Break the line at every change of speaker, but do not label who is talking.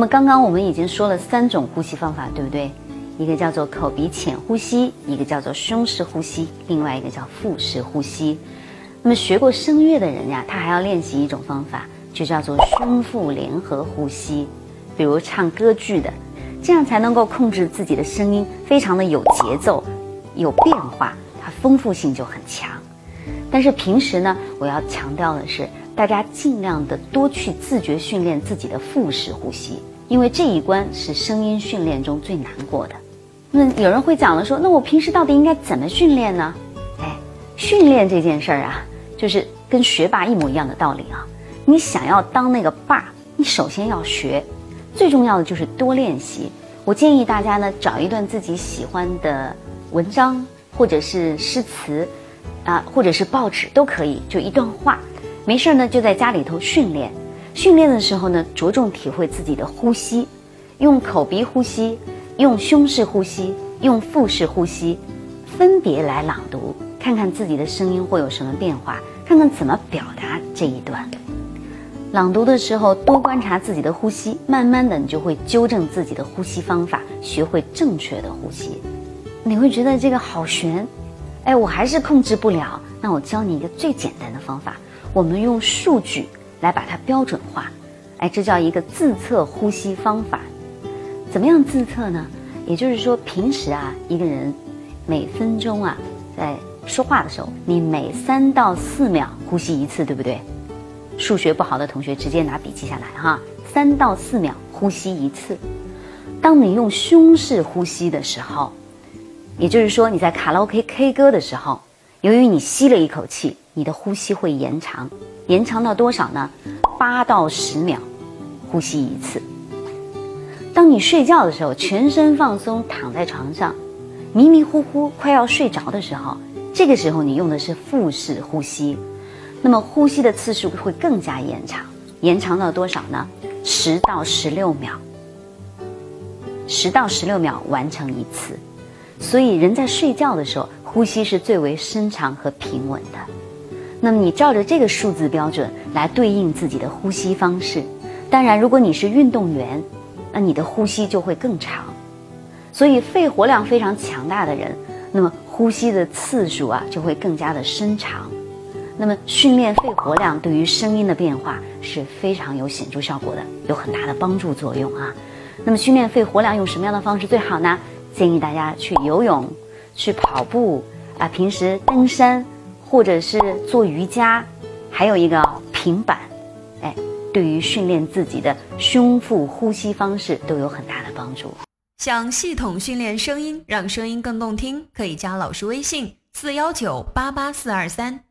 那么刚刚我们已经说了三种呼吸方法，对不对？一个叫做口鼻浅呼吸，一个叫做胸式呼吸，另外一个叫腹式呼吸。那么学过声乐的人呀，他还要练习一种方法，就叫做胸腹联合呼吸。比如唱歌剧的，这样才能够控制自己的声音，非常的有节奏、有变化，它丰富性就很强。但是平时呢，我要强调的是，大家尽量的多去自觉训练自己的腹式呼吸，因为这一关是声音训练中最难过的。那有人会讲了说，那我平时到底应该怎么训练呢？哎，训练这件事儿啊，就是跟学霸一模一样的道理啊。你想要当那个霸，你首先要学，最重要的就是多练习。我建议大家呢，找一段自己喜欢的文章，或者是诗词，啊，或者是报纸都可以，就一段话。没事儿呢，就在家里头训练。训练的时候呢，着重体会自己的呼吸，用口鼻呼吸。用胸式呼吸，用腹式呼吸，分别来朗读，看看自己的声音会有什么变化，看看怎么表达这一段。朗读的时候多观察自己的呼吸，慢慢的你就会纠正自己的呼吸方法，学会正确的呼吸。你会觉得这个好悬，哎，我还是控制不了。那我教你一个最简单的方法，我们用数据来把它标准化，哎，这叫一个自测呼吸方法。怎么样自测呢？也就是说，平时啊，一个人每分钟啊，在说话的时候，你每三到四秒呼吸一次，对不对？数学不好的同学直接拿笔记下来哈，三到四秒呼吸一次。当你用胸式呼吸的时候，也就是说你在卡拉 OK K 歌的时候，由于你吸了一口气，你的呼吸会延长，延长到多少呢？八到十秒，呼吸一次。当你睡觉的时候，全身放松，躺在床上，迷迷糊糊快要睡着的时候，这个时候你用的是腹式呼吸，那么呼吸的次数会更加延长，延长到多少呢？十到十六秒，十到十六秒完成一次。所以人在睡觉的时候，呼吸是最为深长和平稳的。那么你照着这个数字标准来对应自己的呼吸方式。当然，如果你是运动员。那你的呼吸就会更长，所以肺活量非常强大的人，那么呼吸的次数啊就会更加的深长。那么训练肺活量对于声音的变化是非常有显著效果的，有很大的帮助作用啊。那么训练肺活量用什么样的方式最好呢？建议大家去游泳、去跑步啊，平时登山或者是做瑜伽，还有一个平板，哎。对于训练自己的胸腹呼吸方式都有很大的帮助。
想系统训练声音，让声音更动听，可以加老师微信：四幺九八八四二三。